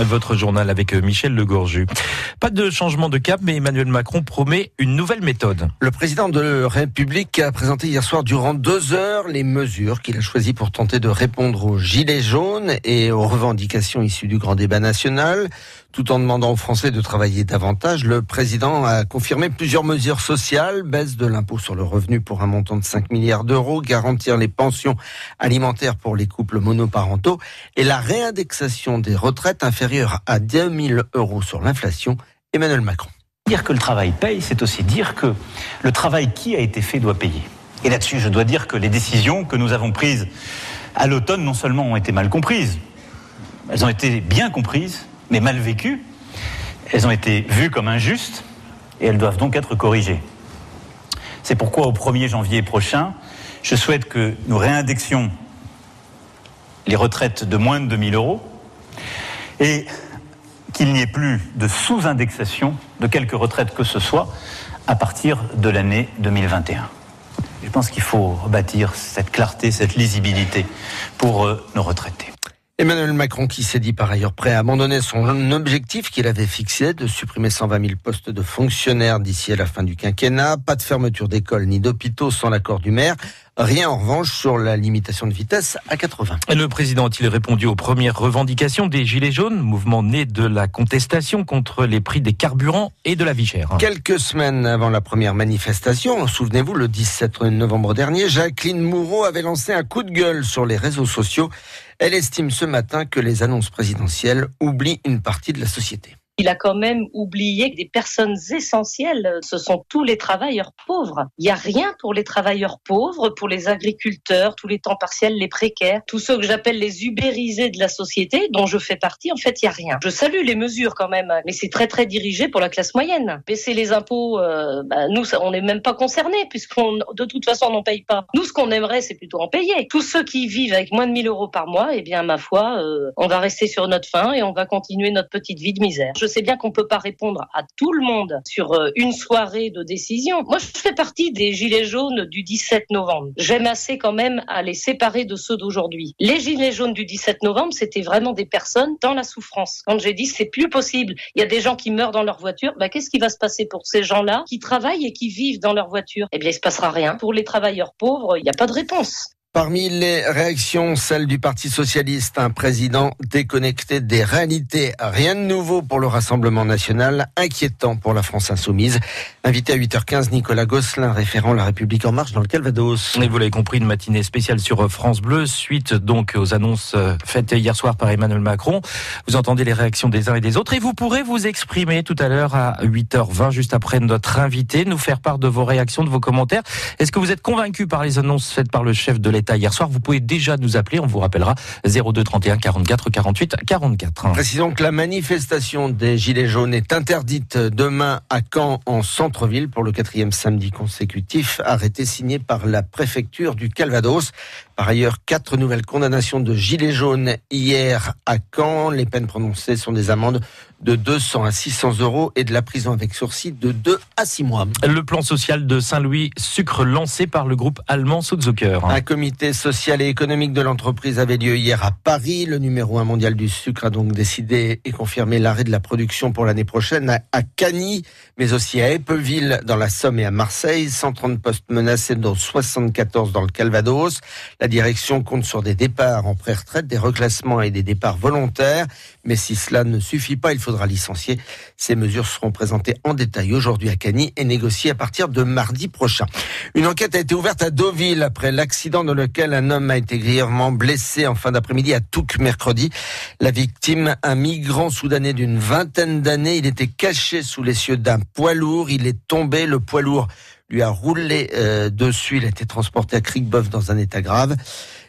Votre journal avec euh, Michel Legorju. Pas de changement de cap, mais Emmanuel Macron promet une nouvelle méthode. Le président de la République a présenté hier soir durant deux heures les mesures qu'il a choisies pour tenter de répondre aux gilets jaunes et aux revendications issues du grand débat national. Tout en demandant aux Français de travailler davantage, le président a confirmé plusieurs mesures sociales, baisse de l'impôt sur le revenu pour un montant de 5 milliards d'euros, garantir les pensions alimentaires pour les couples monoparentaux et la réindexation des retraites inférieures à 10 000 euros sur l'inflation. Emmanuel Macron. Dire que le travail paye, c'est aussi dire que le travail qui a été fait doit payer. Et là-dessus, je dois dire que les décisions que nous avons prises à l'automne, non seulement ont été mal comprises, elles ont été bien comprises, mais mal vécues. Elles ont été vues comme injustes et elles doivent donc être corrigées. C'est pourquoi au 1er janvier prochain, je souhaite que nous réindexions les retraites de moins de 2000 euros et qu'il n'y ait plus de sous-indexation de quelque retraite que ce soit à partir de l'année 2021. Je pense qu'il faut rebâtir cette clarté, cette lisibilité pour euh, nos retraités. Emmanuel Macron qui s'est dit par ailleurs prêt à abandonner son objectif qu'il avait fixé de supprimer 120 000 postes de fonctionnaires d'ici à la fin du quinquennat. Pas de fermeture d'écoles ni d'hôpitaux sans l'accord du maire. Rien en revanche sur la limitation de vitesse à 80. Le président a-t-il répondu aux premières revendications des Gilets jaunes, mouvement né de la contestation contre les prix des carburants et de la vie chère? Quelques semaines avant la première manifestation, souvenez-vous, le 17 novembre dernier, Jacqueline Moureau avait lancé un coup de gueule sur les réseaux sociaux. Elle estime ce matin que les annonces présidentielles oublient une partie de la société. Il a quand même oublié que des personnes essentielles, ce sont tous les travailleurs pauvres. Il n'y a rien pour les travailleurs pauvres, pour les agriculteurs, tous les temps partiels, les précaires, tous ceux que j'appelle les ubérisés de la société, dont je fais partie, en fait, il n'y a rien. Je salue les mesures quand même, mais c'est très très dirigé pour la classe moyenne. Baisser les impôts, euh, bah, nous, on n'est même pas concernés, puisqu'on de toute façon, on n'en paye pas. Nous, ce qu'on aimerait, c'est plutôt en payer. Tous ceux qui vivent avec moins de 1000 euros par mois, eh bien, ma foi, euh, on va rester sur notre faim et on va continuer notre petite vie de misère sais bien qu'on peut pas répondre à tout le monde sur euh, une soirée de décision. Moi, je fais partie des gilets jaunes du 17 novembre. J'aime assez quand même à les séparer de ceux d'aujourd'hui. Les gilets jaunes du 17 novembre, c'était vraiment des personnes dans la souffrance. Quand j'ai dit c'est plus possible, il y a des gens qui meurent dans leur voiture, bah, qu'est-ce qui va se passer pour ces gens-là qui travaillent et qui vivent dans leur voiture? Eh bien, il se passera rien. Pour les travailleurs pauvres, il n'y a pas de réponse. Parmi les réactions, celle du Parti socialiste, un président déconnecté des réalités. Rien de nouveau pour le Rassemblement national, inquiétant pour la France insoumise. Invité à 8h15, Nicolas Gosselin, référent La République en marche dans le Calvados. Et vous l'avez compris, une matinée spéciale sur France Bleu, suite donc aux annonces faites hier soir par Emmanuel Macron. Vous entendez les réactions des uns et des autres et vous pourrez vous exprimer tout à l'heure à 8h20, juste après notre invité, nous faire part de vos réactions, de vos commentaires. Est-ce que vous êtes convaincu par les annonces faites par le chef de l'État hier soir. Vous pouvez déjà nous appeler, on vous rappellera 02 31 44 48 44. Précisons que la manifestation des Gilets jaunes est interdite demain à Caen en centre-ville pour le quatrième samedi consécutif, arrêté signé par la préfecture du Calvados. Par ailleurs, quatre nouvelles condamnations de Gilets jaunes hier à Caen. Les peines prononcées sont des amendes de 200 à 600 euros et de la prison avec sursis de 2 à 6 mois. Le plan social de Saint-Louis Sucre lancé par le groupe allemand Zucker. Un comité social et économique de l'entreprise avait lieu hier à Paris. Le numéro 1 mondial du sucre a donc décidé et confirmé l'arrêt de la production pour l'année prochaine à Cagny, mais aussi à Épeville dans la Somme et à Marseille. 130 postes menacés dont 74 dans le Calvados. La direction compte sur des départs en pré-retraite, des reclassements et des départs volontaires. Mais si cela ne suffit pas, il faudra licencier. Ces mesures seront présentées en détail aujourd'hui à Cagny et négociées à partir de mardi prochain. Une enquête a été ouverte à Deauville après l'accident dans lequel un homme a été grièvement blessé en fin d'après-midi à Touques mercredi. La victime, un migrant soudanais d'une vingtaine d'années, il était caché sous les cieux d'un poids lourd. Il est tombé, le poids lourd lui a roulé euh, dessus. Il a été transporté à Cricboeuf dans un état grave.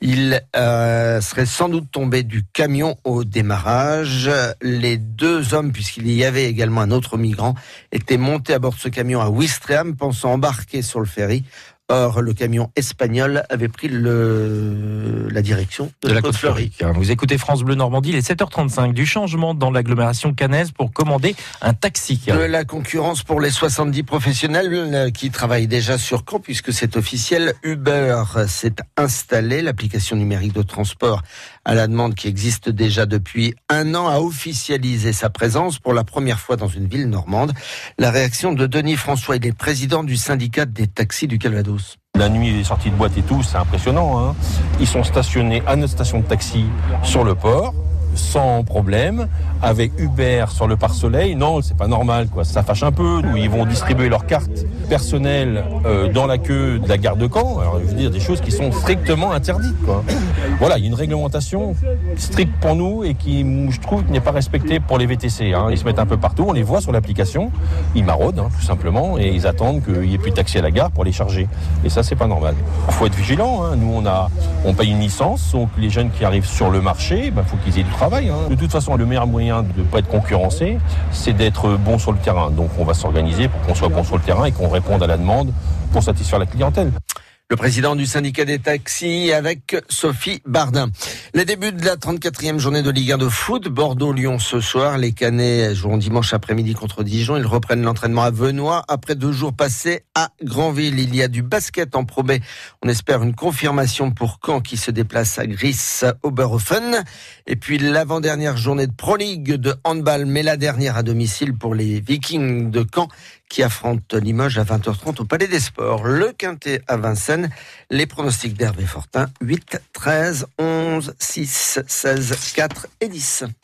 Il euh, serait sans doute tombé du camion au démarrage. Les deux hommes, puisqu'il y avait également un autre migrant, étaient montés à bord de ce camion à Ouistreham, pensant embarquer sur le ferry. Or, le camion espagnol avait pris le, la direction de, la côte fleurie. Vous écoutez France Bleu Normandie, les 7h35 du changement dans l'agglomération canaise pour commander un taxi. De la concurrence pour les 70 professionnels qui travaillent déjà sur Caen, puisque c'est officiel. Uber s'est installé, l'application numérique de transport à la demande qui existe déjà depuis un an, a officialisé sa présence pour la première fois dans une ville normande. La réaction de Denis François, il est président du syndicat des taxis du Calvados. La nuit, les sorties de boîte et tout, c'est impressionnant. Hein. Ils sont stationnés à notre station de taxi sur le port sans problème. Avec Uber sur le pare-soleil, non, c'est pas normal, quoi. Ça fâche un peu. Ils vont distribuer leurs cartes personnelles euh, dans la queue de la gare de Caen. Alors, je veux dire des choses qui sont strictement interdites, quoi. Voilà, il y a une réglementation stricte pour nous et qui, je trouve, n'est pas respectée pour les VTC. Hein. Ils se mettent un peu partout, on les voit sur l'application, ils maraudent, hein, tout simplement, et ils attendent qu'il n'y ait plus de taxi à la gare pour les charger. Et ça, c'est pas normal. Il faut être vigilant. Hein. Nous, on a, on paye une licence, donc les jeunes qui arrivent sur le marché, il bah, faut qu'ils aient du travail Hein. De toute façon, le meilleur moyen de ne pas être concurrencé, c'est d'être bon sur le terrain. Donc on va s'organiser pour qu'on soit bon sur le terrain et qu'on réponde à la demande pour satisfaire la clientèle le président du syndicat des taxis avec Sophie Bardin. Les débuts de la 34e journée de Ligue 1 de foot, Bordeaux-Lyon ce soir. Les Canets joueront dimanche après-midi contre Dijon. Ils reprennent l'entraînement à Venoy après deux jours passés à Granville. Il y a du basket en probé. On espère une confirmation pour Caen qui se déplace à Gris Oberhofen. Et puis l'avant-dernière journée de Pro League de handball, mais la dernière à domicile pour les Vikings de Caen qui affronte Limoges à 20h30 au Palais des Sports. Le Quintet à Vincennes, les pronostics d'Hervé Fortin, 8, 13, 11, 6, 16, 4 et 10.